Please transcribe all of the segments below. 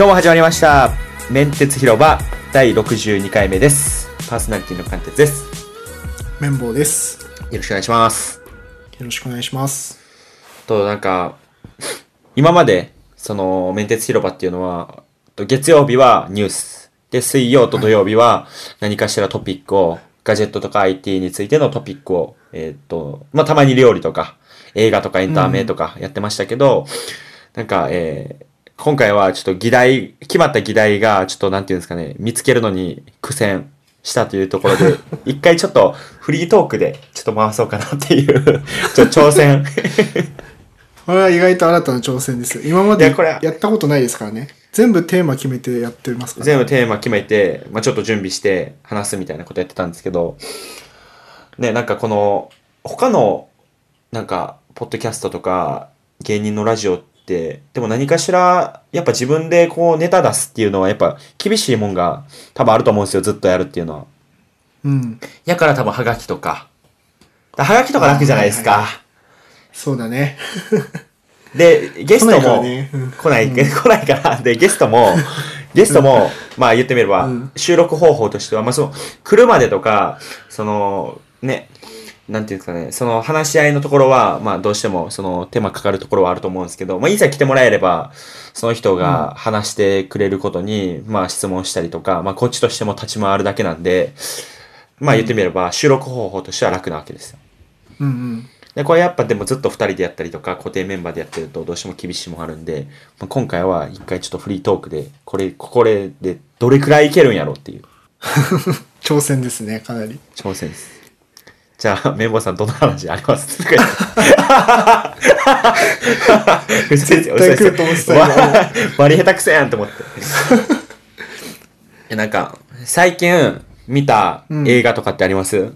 今日も始まりました。メンテツ広場第62回目です。パーソナリティの関鉄です。綿棒です。よろしくお願いします。よろしくお願いします。と、なんか、今まで、その、メンテツ広場っていうのは、と月曜日はニュース。で、水曜と土曜日は何かしらトピックを、ガジェットとか IT についてのトピックを、えーっと、まあ、たまに料理とか、映画とかエンタメとかやってましたけど、なんか、えー今回はちょっと議題、決まった議題が、ちょっとなんていうんですかね、見つけるのに苦戦したというところで、一回ちょっとフリートークでちょっと回そうかなっていう、ちょっと挑戦。これは意外と新たな挑戦ですよ。今までいやこれやったことないですからね。全部テーマ決めてやってますから、全部テーマ決めて、まあ、ちょっと準備して話すみたいなことやってたんですけど、ね、なんかこの、他の、なんか、ポッドキャストとか、芸人のラジオって、でも何かしら、やっぱ自分でこうネタ出すっていうのは、やっぱ厳しいもんが多分あると思うんですよ、ずっとやるっていうのは。うん。やから多分ハガキとか。はがきとか楽じゃないですか。あはいはいそうだね。で、ゲスト来ないねうん来ない、来ないから、で、ゲストも、ゲストも、まあ言ってみれば、うん収録方法としては、まあその、来るまでとか、その、ね、なんていうんですかね、その話し合いのところは、まあどうしても、その手間かかるところはあると思うんですけど、まあいざ来てもらえれば、その人が話してくれることに、まあ質問したりとか、まあこっちとしても立ち回るだけなんで、まあ言ってみれば、収録方法としては楽なわけですよ。うんうん。で、これやっぱでもずっと二人でやったりとか、固定メンバーでやってるとどうしても厳しいもんあるんで、まあ、今回は一回ちょっとフリートークで、これ、これでどれくらいいけるんやろっていう 挑戦ですね、かなり。挑戦です。じゃあ、メンバーさんどの話あります？絶対来ると思ってた 割り下手くせやんと思って。えなんか、最近見た映画とかってあります、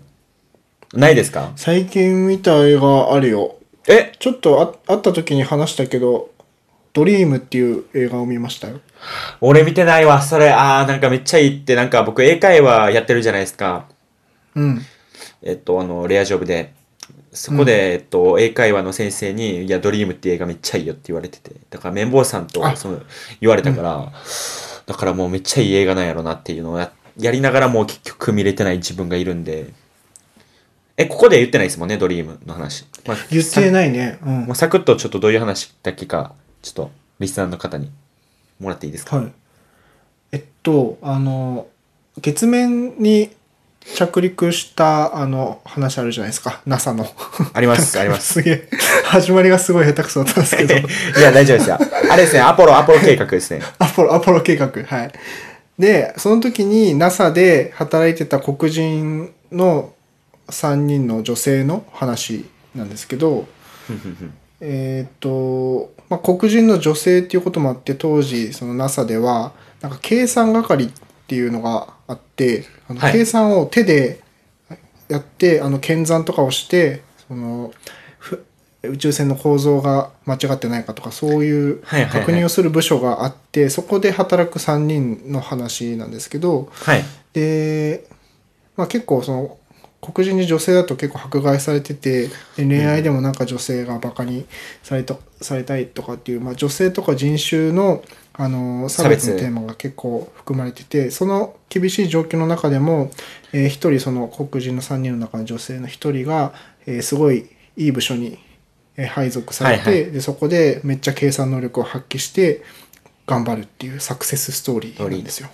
ないですか？最近見た映画あるよ。え？ちょっとあ会った時に話したけど、ドリームっていう映画を見ましたよ。俺見てないわ。それ、あー、なんかめっちゃいいって、なんか僕英会話やってるじゃないですか。うん。えっと、あの、レアジョブで。そこで、えっと、英会話の先生に、いや、ドリームって映画めっちゃいいよって言われてて。だから、綿棒さんとあその言われたから、だからもうめっちゃいい映画なんやろなっていうのをややりながらもう結局見れてない自分がいるんで。え、ここで言ってないですもんね、ドリームの話。まあ、言ってさないね。うんもう。サクッとちょっとどういう話だっけか、ちょっと、リスナーの方にもらっていいですか？はい。えっと、あの、月面に着陸した、あの、話あるじゃないですか。NASA の。あります、あります。すげえ。始まりがすごい下手くそだったんですけど。いや、大丈夫ですよ。あれですね、アポロ、アポロ計画ですね。アポロ、アポロ計画。はい。で、その時に NASA で働いてた黒人の3人の女性の話なんですけど、えっ、と、まあ、黒人の女性っていうこともあって、当時、その NASA では、なんか計算係っていうのがあって、あのはい計算を手でやって、あの、検算とかをして、その、ふ宇宙船の構造が間違ってないかとか、そういうはいはいはい確認をする部署があって、そこで働く3人の話なんですけど、はい。で、まあ、結構その黒人に女性だと結構迫害されててで恋愛でもなんか女性がバカにされたされたいとかっていう、まあ、女性とか人種のあの差別のテーマが結構含まれててその厳しい状況の中でも、えー一人その黒人の3人の中の女性の一人が、えーすごいいい部署にえー配属されて、はいはでそこでめっちゃ計算能力を発揮して頑張るっていうサクセスストーリーなんですよ。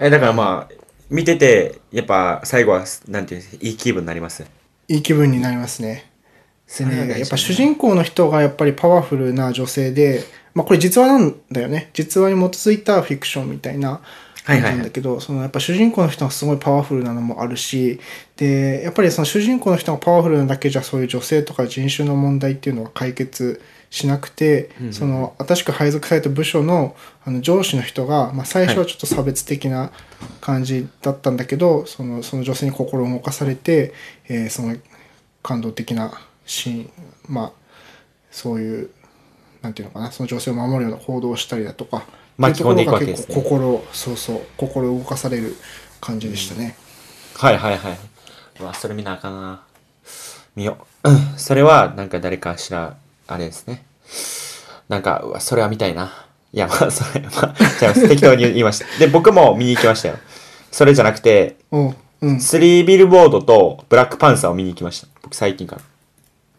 え、だからまあ、見てて、やっぱ最後は、なんていうんですか、いい気分になります？いい気分になりますね。でね、それが大事だね。やっぱ主人公の人がやっぱりパワフルな女性で、まあこれ実話なんだよね。実話に基づいたフィクションみたいな感じなんだけど、そのやっぱ主人公の人がすごいパワフルなのもあるし、で、やっぱりその主人公の人がパワフルなだけじゃそういう女性とか人種の問題っていうのは解決しなくて、その新しく配属された部署のあの上司の人が、まあ、最初はちょっと差別的な感じだったんだけど、そのその女性に心を動かされて、えーその感動的なシーンまあそういうなんていうのかなその女性を守るような行動をしたりだとか巻き込んでいくわけですね心そうそう心動かされる感じでしたね、はいはいはい。うわ、それ見なあかんな。見よう。うんそれは、なんか誰かしら、あれですね。なんか、うわ、それは見たいな。いや、まあ、それ、まあ、じゃあ適当に言いました。で、僕も見に行きましたよ。それじゃなくて、うん。スリービルボードとブラックパンサーを見に行きました。僕最近から。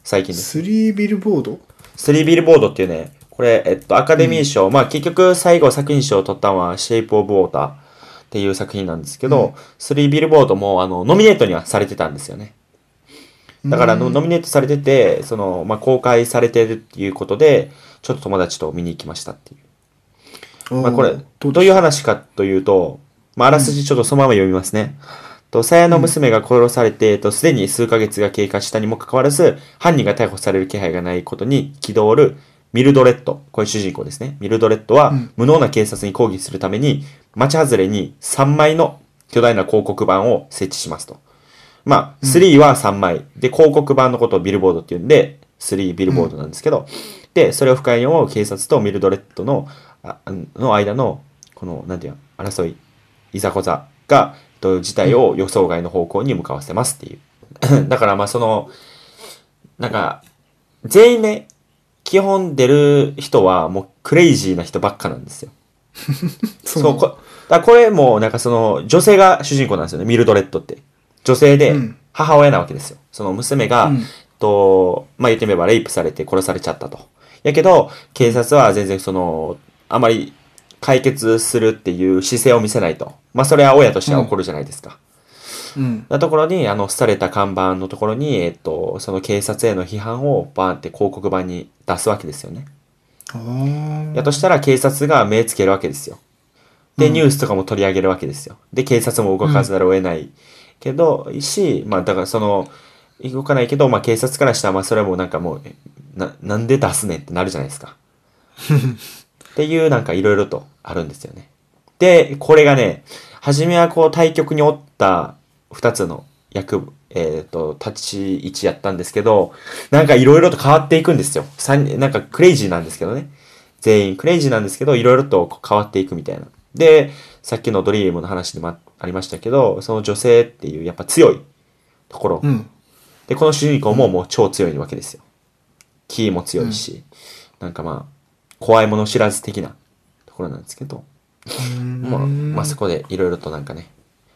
最近です。スリービルボード？スリービルボードっていうね、これ、えっと、アカデミー賞、まあ結局最後作品賞を取ったのは、シェイプオブウォーターっていう作品なんですけど、スリービルボードも、あの、ノミネートにはされてたんですよね。だからノ、ノミネートされてて、その、まあ公開されてるっていうことで、ちょっと友達と見に行きましたっていう。まあこれ、どうどういう話かというと、まああらすじちょっとそのまま読みますね。と、さやの娘が殺されて、と、すでに数ヶ月が経過したにもかかわらず、犯人が逮捕される気配がないことに憤るミルドレッド。これ主人公ですね。ミルドレッドは、無能な警察に抗議するために、町外れに3枚の巨大な広告板を設置しますと。まあ、3は3枚。で、広告板のことをビルボードって言うんで、3ビルボードなんですけど、で、それを不快に思う警察とミルドレッドの、あの間の、この、なんていうの、争い、いざこざが、と事態を予想外の方向に向かわせますっていう。だからまあその、なんか、全員ね、基本出る人はもうクレイジーな人ばっかなんですよ。そ そうう、こだこれもなんかその女性が主人公なんですよね、ミルドレッドって。女性でうん母親なわけですよ。その娘が、うんと、まあ言ってみればレイプされて殺されちゃったと。やけど、警察は全然その、あまり解決するっていう姿勢を見せないと。まあそれは親としては怒るじゃないですか。うん。なところに、あの、廃れた看板のところに、えっと、その警察への批判をバーンって広告板に出すわけですよね。やとしたら警察が目つけるわけですよ。で、うんニュースとかも取り上げるわけですよ。で、警察も動かざるを得ないけど、し、まあ、だからその、動かないけど、まあ、警察からしたら、まあ、それはもうなんかもう、えな、なんで出すねんってなるじゃないですか。っていう、なんかいろいろとあるんですよね。で、これがね、初めはこう対局におった二つの役、えっ、と、立ち位置やったんですけど、なんかいろいろと変わっていくんですよ。三なんかクレイジーなんですけどね。全員クレイジーなんですけど、いろいろと変わっていくみたいな。で、さっきのドリームの話でもあありましたけど、その女性っていうやっぱ強いところ。うん。で、この主人公ももう超強いわけですよ。キーも強いし、なんかまあ、怖いもの知らず的なところなんですけど、まあ、まあそこでいろいろとなんかね、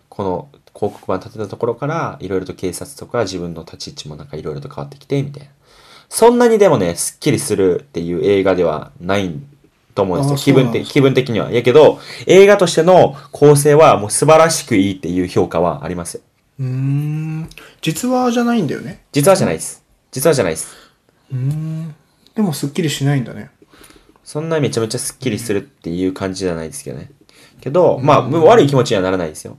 この広告板立てたところから、いろいろと警察とか自分の立ち位置もなんかいろいろと変わってきて、みたいな。そんなにでもね、スッキリするっていう映画ではないと思うんですよ。気分的、気分的には。やけど、映画としての構成はもう素晴らしくいいっていう評価はありますよ。うーん。実話じゃないんだよね。実はじゃないです。実はじゃないです。うーん。でもすっきりしないんだね。そんなめちゃめちゃスッキリするっていう感じじゃないですけどね。けど、まあ、悪い気持ちにはならないですよ。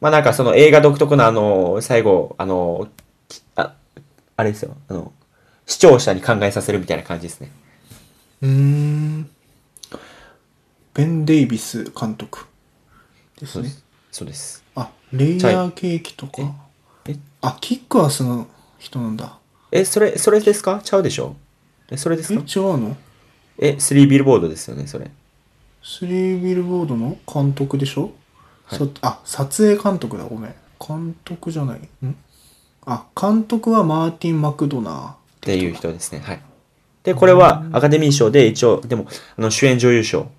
まあなんかその映画独特なあの、最後、あの、きあ、あれですよ。あの、視聴者に考えさせるみたいな感じですね。うーん。ベン・デイビス監督ですね。そうです。あ、レイヤーケーキとか。え？あ、キックアスの人なんだ。え、それ、それですか？ちゃうでしょ？え、それですえ、か違うの？え、スリービルボードですよね、それ。スリービルボードの監督でしょ、はいそあ、撮影監督だ、ごめん。監督じゃない。ん？あ、監督はマーティン・マクドナー。っていう人ですね。はい。で、これはアカデミー賞で一応、でも、あの、主演女優賞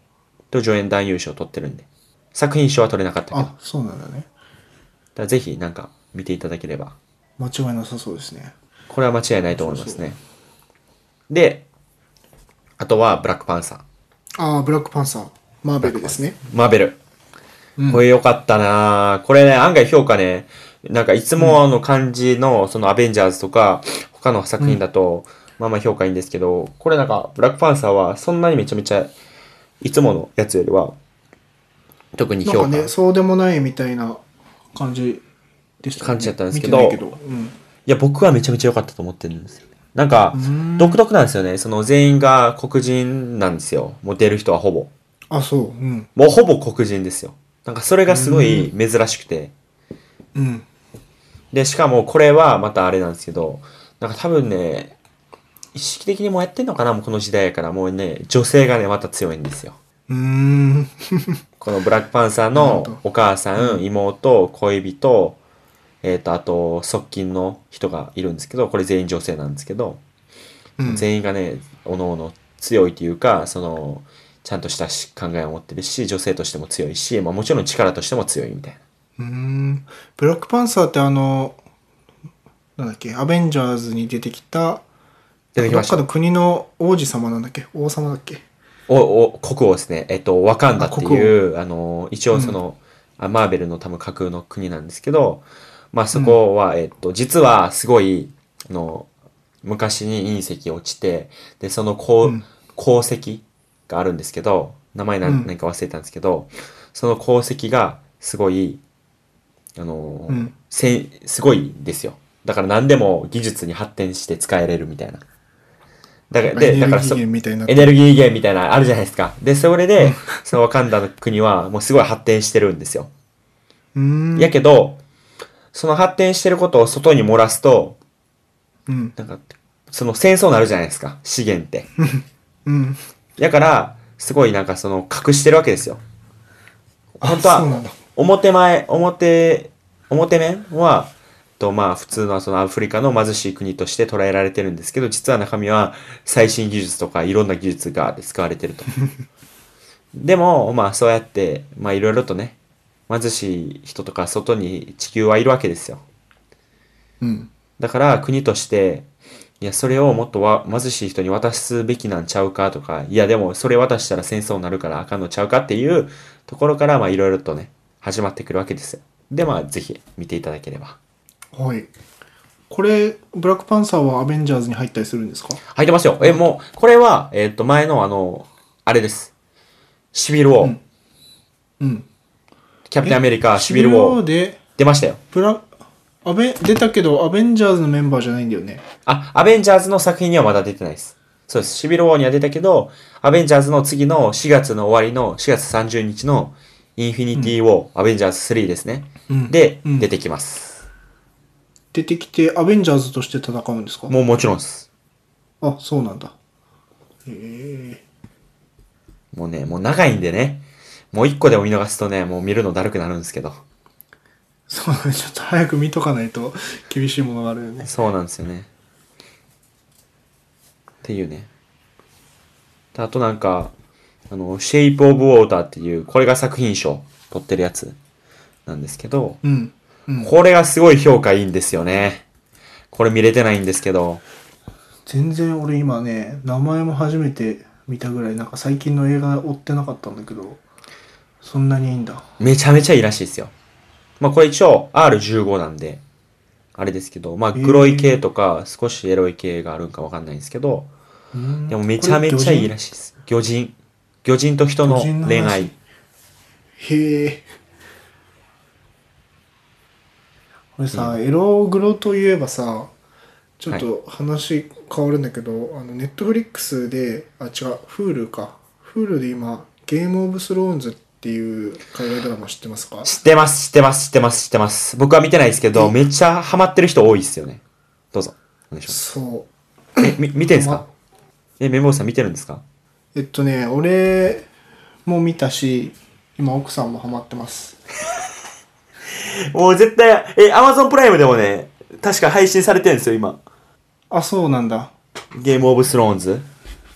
と助演男優賞を取ってるんで、作品賞は取れなかったけど、あ、そうなんだね。らぜひなんか見ていただければ、間違いなさそうですね。これは間違いないと思いますね。で、あとはブラックパンサー。あー、ブラックパンサー。マーベルですね。マーベル。うんこれ良かったなぁこれね、案外評価ね、なんかいつもの感じの、そのアベンジャーズとか、他の作品だと、まあまあ評価いいんですけど、これなんか、ブラックパンサーはそんなにめちゃめちゃ、いつものやつよりは、特に評価。なんかね、そうでもないみたいな感じでした、ね。感じだったんですけどいけど。うん。いや、僕はめちゃめちゃ良かったと思ってるんですよ。なんか独特なんですよね。その全員が黒人なんですよ。もう出る人はほぼ。あ、そう。うん。もうほぼ黒人ですよ。なんかそれがすごい珍しくて。うん。で、しかもこれはまたあれなんですけど、なんか多分ね、意識的にもうやってんのかな？もうこの時代やから、もうね、女性がね、また強いんですよ。うーん。このブラックパンサーのお母さん、妹、恋人、えっ、と、あと、側近の人がいるんですけど、これ全員女性なんですけど、うん全員がね、おのおの強いというか、その、ちゃんとしたし考えを持ってるし、女性としても強いし、まあもちろん力としても強いみたいな。うーん。ブラックパンサーってあの、なんだっけ、アベンジャーズに出てきた、出てきましたどっかの国の王子様なんだっけ？王様だっけ？お、お、国王ですね。えっと、ワカンダっていう、あの、一応その、あマーベルの多分架空の国なんですけど、まあそこは、えっと、実はすごい、あの、昔に隕石落ちて、で、その鉱、うん鉱石があるんですけど、名前何,、うん何か忘れたんですけど、その鉱石がすごい、あの、うんせんすごいんですよ。だから何でも技術に発展して使えれるみたいな。だから、で、だからそー源みたいな。エネルギー源みたいなのあるじゃないですか。で、それで、そのワカンダの国はもうすごい発展してるんですよ。やけど、その発展してることを外に漏らすと、うん。なんか、その戦争になるじゃないですか。資源って。うん。だから、すごいなんかその隠してるわけですよ。あ本当は表前、表、表面は、とまあ普通のそのアフリカの貧しい国として捉えられてるんですけど、実は中身は最新技術とかいろんな技術が使われてると。でも、まあそうやって、まあいろいろとね、貧しい人とか外に地球はいるわけですよ。うん。だから国として、いや、それをもっとわ貧しい人に渡すべきなんちゃうかとか、いや、でもそれ渡したら戦争になるからあかんのちゃうかっていうところから、まあいろいろとね、始まってくるわけですよ。で、まあぜひ見ていただければ。はい。これ、ブラックパンサーはアベンジャーズに入ったりするんですか？入ってますよ。え、もう、これは、えっ、と、前のあの、あれです。シビルウォー。うんうん。キャプテンアメリカ、シビルウォー。で、出ましたよ。ブラ、アベ、出たけど、アベンジャーズのメンバーじゃないんだよね。あ、アベンジャーズの作品にはまだ出てないです。そうです。シビルウォーには出たけど、アベンジャーズの次の4月の終わりの4月30日のインフィニティ・ウォー、アベンジャーズ3ですね。うんで、うん出てきます。出てきて、アベンジャーズとして戦うんですか？もうもちろんです。あ、そうなんだ。へえ。もうね、もう長いんでね。もう一個でも見逃すとね、もう見るのだるくなるんですけど。そうだね。ちょっと早く見とかないと厳しいものがあるよね。そうなんですよね。っていうね。であとなんか、あの、シェイプオブウォーターっていう、これが作品賞取ってるやつなんですけど、うん。うん。これがすごい評価いいんですよね。これ見れてないんですけど、全然俺今ね、名前も初めて見たぐらい、なんか最近の映画追ってなかったんだけど、そんなにいいんだ。めちゃめちゃいいらしいですよ。まあこれ一応 R15 なんで、あれですけど、まあグロい系とか少しエロい系があるんかわかんないんですけど、うんでもめちゃめちゃいいらしい。です。魚人。魚人と人の恋愛。へえ。これさ、エログロといえばさ、ちょっと話変わるんだけど、あの、ネットフリックスで、あ、違う、Hulu か。Hulu で今、ゲームオブスローンズっていう海外ドラマ知ってますか？知ってます、知ってます、知ってます、知ってます。僕は見てないですけど、めっちゃハマってる人多いですよね。どうぞ。お願いします。そう。え、み、見てんすまかえ、メモーさん見てるんですか？えっとね、俺も見たし、今奥さんもハマってます。もう絶対、え、アマゾンプライムでもね、確か配信されてるんですよ、今。あ、そうなんだ。ゲームオブスローンズ。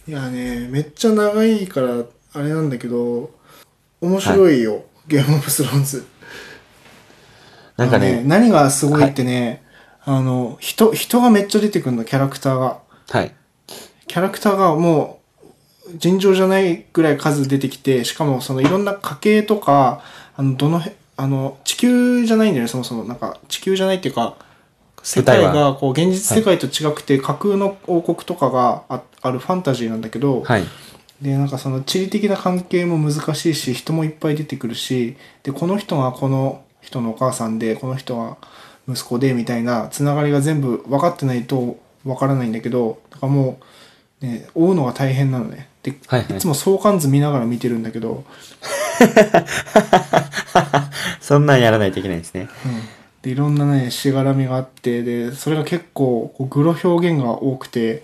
いやね、めっちゃ長いから、あれなんだけど、面白いよ、ゲームオブスローンズ。なんかあのね、何がすごいってね、あの、人、人がめっちゃ出てくるの、キャラクターが。はい。キャラクターがもう、尋常じゃないぐらい数出てきて、しかもそのいろんな家系とか、あの、どのへ、あの、地球じゃないんだよね、そもそも。なんか、地球じゃないっていうか、世界が、こう、現実世界と違くて、架空の王国とかがああるファンタジーなんだけど、はい。で、なんかその地理的な関係も難しいし、人もいっぱい出てくるし、で、この人がこの人のお母さんで、この人は息子で、みたいなつながりが全部分かってないと分からないんだけど、だからもう、ね、追うのが大変なのね。で、はいはいいつも相関図見ながら見てるんだけど、そんなんやらないといけないですね。で、いろんなね、しがらみがあって、で、それが結構、こうグロ表現が多くて、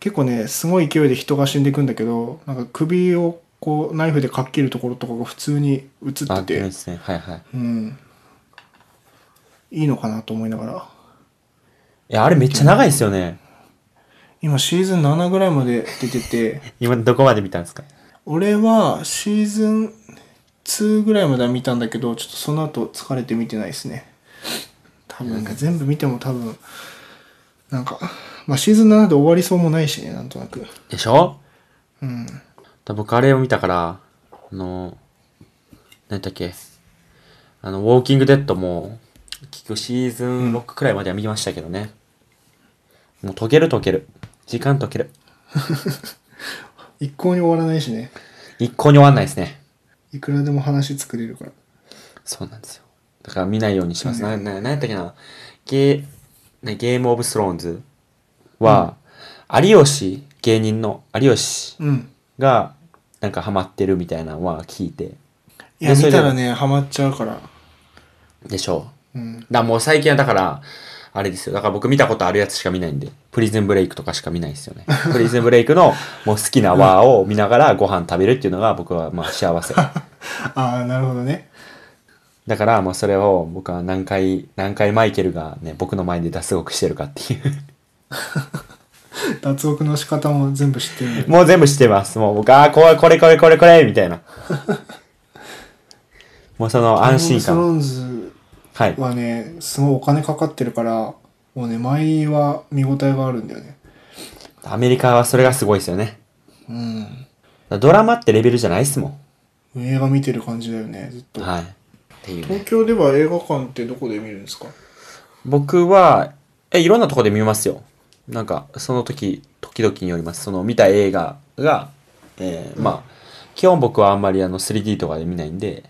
結構ね、すごい勢いで人が死んでいくんだけど、なんか首をこう、ナイフでかっ切るところとかが普通に映ってあ、で、すね。はいはい。うん。いいのかなと思いながら。いや、あれめっちゃ長いですよね。今シーズン7ぐらいまで出てて、今どこまで見たんですか？俺はシーズン2ぐらいまでは見たんだけどちょっとその後疲れて見てないですね多分ね全部見ても多分なんかまあシーズン7で終わりそうもないしねなんとなくでしょ？うんだ僕あれを見たから、あの、何だっけ、あの、ウォーキングデッドも、結局シーズン6くらいまでは見ましたけどね。もう解ける解ける。時間解ける。一向に終わらないしね一向に終わんないですね。いくらでも話作れるからそうなんですよ。だから見ないようにします。な、な、なんやったっけな？ゲー、ね、ゲームオブスローンズは、有吉、芸人の有吉うんが、なんかハマってるみたいなのは聞いて。いやでそれで見たらねハマっちゃうからでしょう。うんだからもう最近はだから、あれですよ。だから僕見たことあるやつしか見ないんで、プリズンブレイクとかしか見ないですよね。プリズンブレイクのもう好きなワーを見ながらご飯食べるっていうのが僕はまあ幸せ。ああなるほどねだからもうそれを僕は何回、何回マイケルがね、僕の前で脱獄してるかっていう。脱獄の仕方も全部知ってるもう全部知ってます。もう僕、ああ、これこれこれこれこれみたいな。もうその安心ゲームオ感。ブスローンズはねすごいお金かかってるからもうね毎は見応えがあるんだよねアメリカはそれがすごいですよね。うんドラマってレベルじゃないっすも映画見てる感じだよねずっと、ん。はい。っていうね。東京では映画館ってどこで見るんですか？僕は、え、いろんなとこで見ますよ。なんか、その時、時々によります。その見た映画が、えーまあ、基本僕はあんまりあの 3D とかで見ないんで、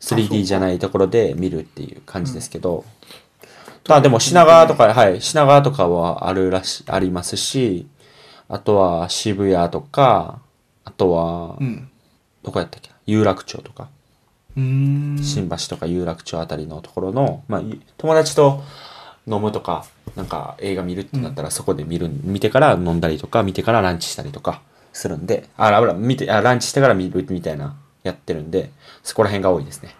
3D じゃないところで見るっていう感じですけど、まあでも品川とか、はい、品川とかはあるらし、ありますし、あとは渋谷とか、あとはう、ん。どこやったっけ有楽町とか。新橋とか有楽町あたりのところの、まあ、い友達と飲むとか、なんか映画見るってなったらそこで見る、見てから飲んだりとか、見てからランチしたりとかするんで、あ、ら、ら見て、あ、ランチしてから見るみたいな、やってるんで、そこら辺が多いですね。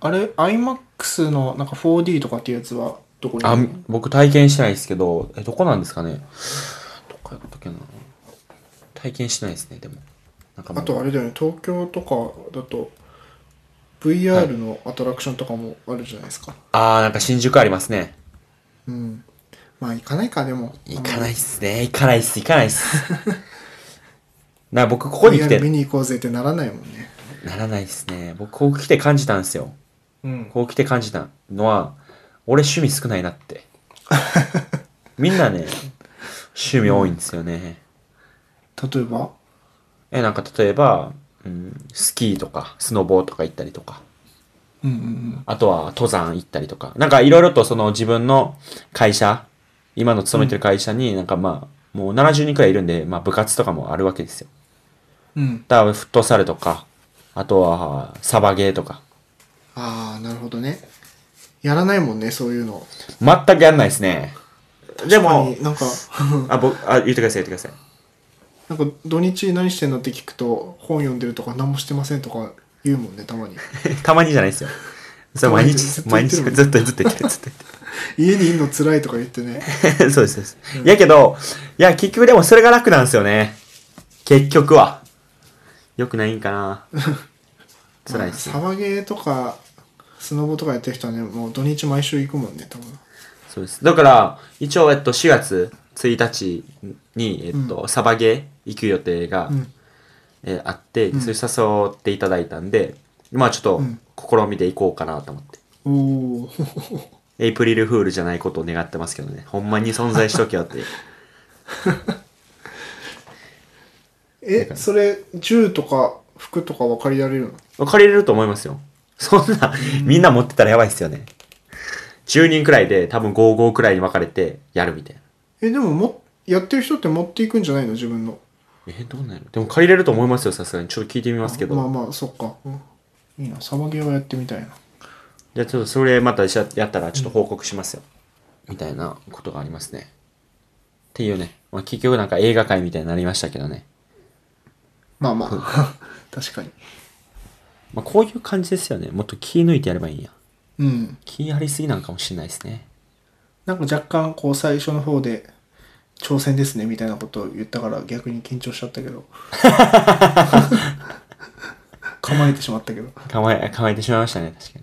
あれ？iMAX のなんか 4D とかっていうやつはどこにあ僕体験してないですけど、え、どこなんですかね？どこやったっけな？体験してないですね、でも。なんかあとあれだよね。東京とかだと VR のアトラクションとかもあるじゃないですか、あー、なんか新宿ありますね。うんまあ行かないかでも行かないっすね。行かないっす、行かないっす。な、僕ここに来 VR て見、に行こうぜってならないもんねならないですね。僕、こう来て感じたんですよ。うんこう来て感じたのは、俺趣味少ないなって。みんなね、趣味多いんですよね。例えば？え、なんか例えば、うん、スキーとか、スノボーとか行ったりとか、うんうんあとは登山行ったりとか、なんかいろいろとその自分の会社、今の勤めてる会社になんかまあ、もう70人くらいいるんで、まあ部活とかもあるわけですよ。うん。うんだからフットサルとか、あとはサバゲーとか、ああなるほどね。やらないもんねそういうの。全くやんないですね。でも、なんか。あ、僕、あ、言ってください、言ってください。なんか土日何してんのって聞くと本読んでるとか何もしてませんとか言うもんねたまに たまにじゃないですよ。それ毎日、ずっと毎日、言ってるもんずっと、ずっと言ってる、ずっと家にいんの辛いとか言ってね言ってる。そうです、そうです。やけど、いや、結局でもそれが楽なんですよね。結局は。よくないんかな。辛いっすね。サバゲーとかスノボとかやってる人はねもう土日毎週行くもんね多分そうです。だから、一応、えっと、4月1日に、えっと、サバゲー行く予定が、うんえーあって、それ誘っていただいたんで、まあちょっとうん、試みていこうかなと思って。おお エイプリルフールじゃないことを願ってますけどね。ほんまに存在しとけよって。えそれ銃とか服とかは借りられるの？借りれると思いますよ。そんな、みんな持ってたらやばいっすよね。10人くらいで多分5-5くらいに分かれてやるみたいな。えでももやってる人って持っていくんじゃないの？自分のえ、どうなんやろ？でも借りれると思いますよ、さすがに。ちょっと聞いてみますけど。まあまあそっか、うんいいなサバゲーはやってみたいなじゃあちょっとそれまたやったらちょっと報告しますよ。みたいなことがありますね。っていうね。まあ結局なんか映画界みたいになりましたけどね。まあまあ 確かにまあこういう感じですよね。もっと気抜いてやればいいんや。うん気張りすぎなんかもしれないですね。なんか若干こう最初の方で挑戦ですねみたいなことを言ったから逆に緊張しちゃったけど。構えてしまったけど。構え、構えてしまいましたね、確か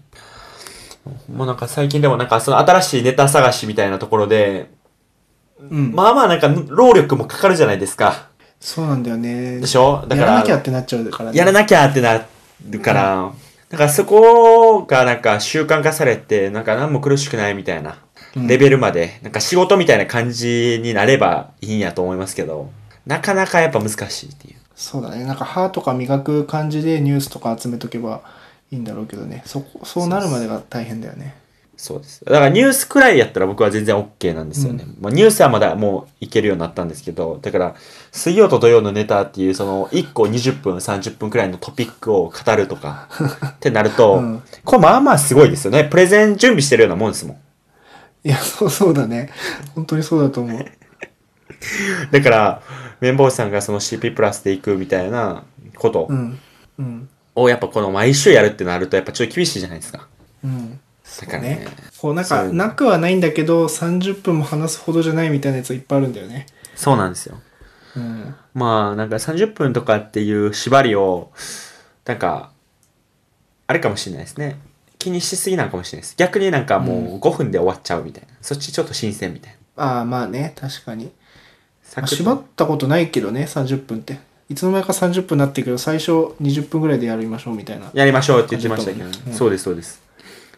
に。もうなんか最近でもなんかその新しいネタ探しみたいなところで、うん、まあまあなんか労力もかかるじゃないですか。そうなんだよね。でしょ？だから、やらなきゃってなっちゃうからね。やらなきゃってなるから、だからそこがなんか習慣化されて、なんか何も苦しくないみたいな。うんレベルまで、なんか仕事みたいな感じになればいいんやと思いますけど、なかなかやっぱ難しいっていう。そうだねなんか歯とか磨く感じでニュースとか集めとけばいいんだろうけどねそこそうなるまでが大変だよねそうです。だからニュースくらいやったら僕は全然 OK なんですよね。まあ、ニュースはまだもういけるようになったんですけど、だから水曜と土曜のネタっていうその1個20分、30分くらいのトピックを語るとかってなると、うんこれまあまあすごいですよね。プレゼン準備してるようなもんですもん。いやそう そうだね本当にそうだと思うだから、綿棒さんがその CP プラスで行くみたいなことうんうんをやっぱこの毎週やるってなるとやっぱちょっと厳しいじゃないですか。うんだからね。ねこうなんかなくはないんだけど30分も話すほどじゃないみたいなやついっぱいあるんだよねそうなんですよ。うんまあなんか30分とかっていう縛りを、なんか、あれかもしれないですね。気にしすぎなんかもしれないです。逆になんかもう5分で終わっちゃうみたいな。そっちちょっと新鮮みたいな。ああまあね確かに、ま縛ったことないけどね30分って。いつの間にか30分になってるけど最初20分ぐらいでやりましょうみたいな。やりましょうって言ってましたけど、感じだったもんねそうですそうです。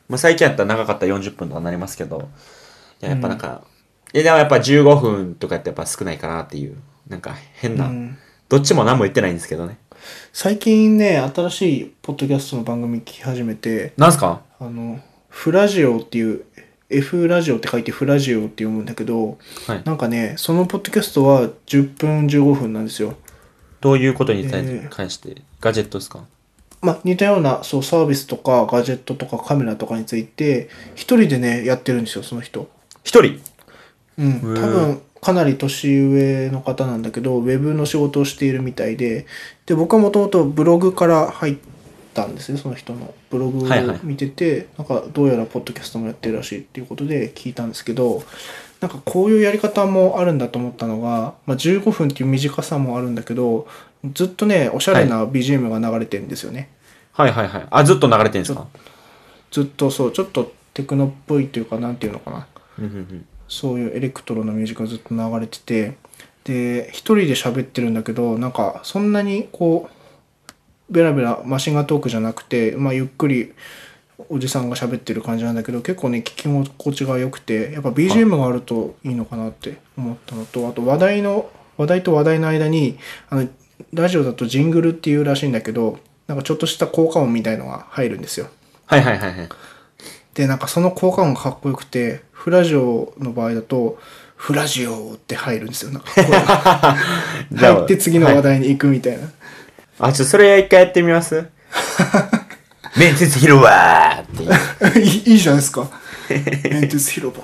まあ最近やったら長かったら40分とかなりますけど、いややっぱなんか、えでもやっぱ15分とかってやっぱ少ないかなっていう、なんか変な、うん。どっちも何も言ってないんですけどね。最近ね新しいポッドキャストの番組聞き始めてなんすか？あのフラジオっていう F ラジオって書いてフラジオって読むんだけどはい。なんかねそのポッドキャストは10分15分なんですよ。どういうことに対えー関して、ガジェットですか？まあ、似たようなそうサービスとかガジェットとかカメラとかについて一人でねやってるんですよその人。一人？うん多分かなり年上の方なんだけどウェブの仕事をしているみたいでで僕はもともとブログから入ったんですねその人の。ブログをはいはい。見てて、なんかどうやらポッドキャストもやってるらしいっていうことで聞いたんですけどなんかこういうやり方もあるんだと思ったのが、まあ、15分っていう短さもあるんだけどずっとねおしゃれな BGM が流れてるんですよね、はいはいはい。あ、ずっと流れてるんですか？ずっとそうちょっとテクノっぽいというかなんていうのかな。そういうエレクトロのミュージックがずっと流れててで一人で喋ってるんだけどなんかそんなにこうベラベラマシンガントークじゃなくて、まあ、ゆっくりおじさんが喋ってる感じなんだけど結構ね聞き心地が良くてやっぱ BGM があるといいのかなって思ったのとあと話題の話題と話題の間にあのラジオだとジングルっていうらしいんだけどなんかちょっとした効果音みたいのが入るんですよ。はいはいはいはい。でなんかその効果音がかっこよくてフラジオの場合だと「フラジオ」って入るんですよ。なんか 入って次の話題に行くみたいな、あ、ちょ、それ一回やってみます？面接広場っていう。いい いいじゃないですか。メンテス広場。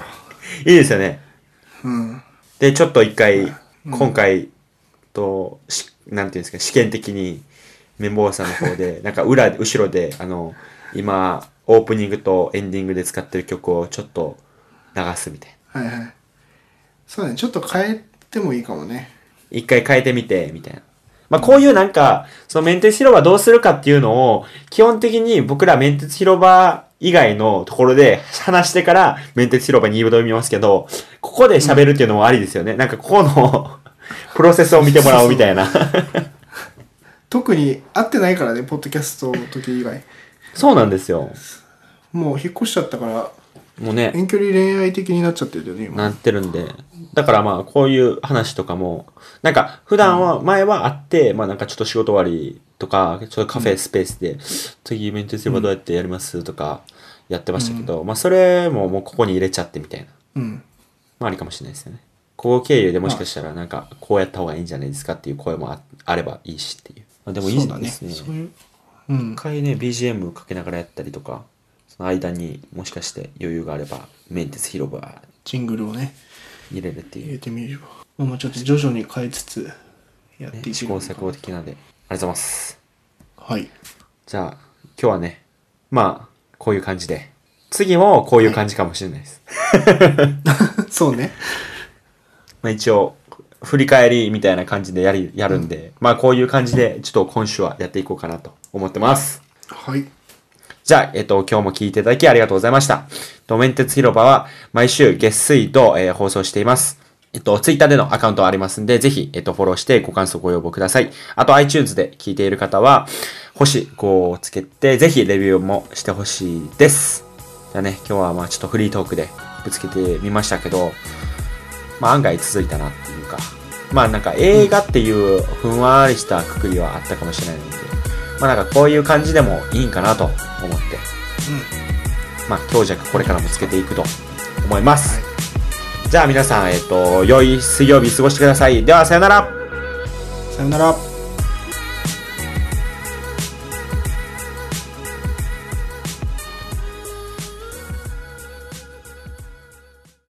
いいですよね。うん。で、ちょっと一回、今回と、しなんていうんですか、試験的に、綿棒さんの方で、なんか裏、後ろで、あの、今、オープニングとエンディングで使ってる曲をちょっと流すみたいな。はいはいそうだねちょっと変えてもいいかもね一回変えてみて、みたいな。まあ、こういうなんか、そのメンテツ広場どうするかっていうのを、基本的に僕らメンテツ広場以外のところで話してから、メンテツ広場に挑みますけど、ここで喋るっていうのもありですよね。なんかここのプロセスを見てもらおうみたいな。特に会ってないからねポッドキャストの時以外そうなんですよ。もう引っ越しちゃったからもうね、遠距離恋愛的になっちゃってるよね今。なってるんで。だからまあ、こういう話とかも、なんか、普段は、前はあって、まあなんかちょっと仕事終わりとか、ちょっとカフェスペースで、次メンテすればどうやってやります？とか、やってましたけど、まあそれももうここに入れちゃってみたいな。うん。まあありかもしれないですよね。ここ経由でもしかしたらなんか、こうやった方がいいんじゃないですかっていう声もああればいいしっていう。まあでもいいですね。そういう。うん。一回ね、BGM かけながらやったりとか、その間にもしかして余裕があれば、メンテス広場ジングルをね入れるっていう入れてみればまあまあちょっと徐々に変えつつやっていね、ける試行錯誤的なんで、ありがとうございます。はいじゃあ、今日はね、まあ、こういう感じで、次もこういう感じかもしれないです。そうねまあ一応、振り返りみたいな感じでやり、やるんで、まあこういう感じで、ちょっと今週はやっていこうかなと思ってます。はい。じゃあ、えっと、今日も聞いていただきありがとうございました。と、メンテツ広場は毎週月水と、えー放送しています。えっと、ツイッターでのアカウントありますんで、ぜひ、えっと、フォローしてご感想ご要望ください。あと、iTunes で聞いている方は、星5をつけて、ぜひレビューもしてほしいです。じゃあね、今日はまあちょっとフリートークでぶつけてみましたけど、まあ案外続いたなっていうか、まあなんか映画っていうふんわりしたくくりはあったかもしれないので、まあなんかこういう感じでもいいんかなと思って、まあ強弱これからもつけていくと思います。じゃあ皆さん、えっと、良い水曜日過ごしてください。では、さよならさよなら。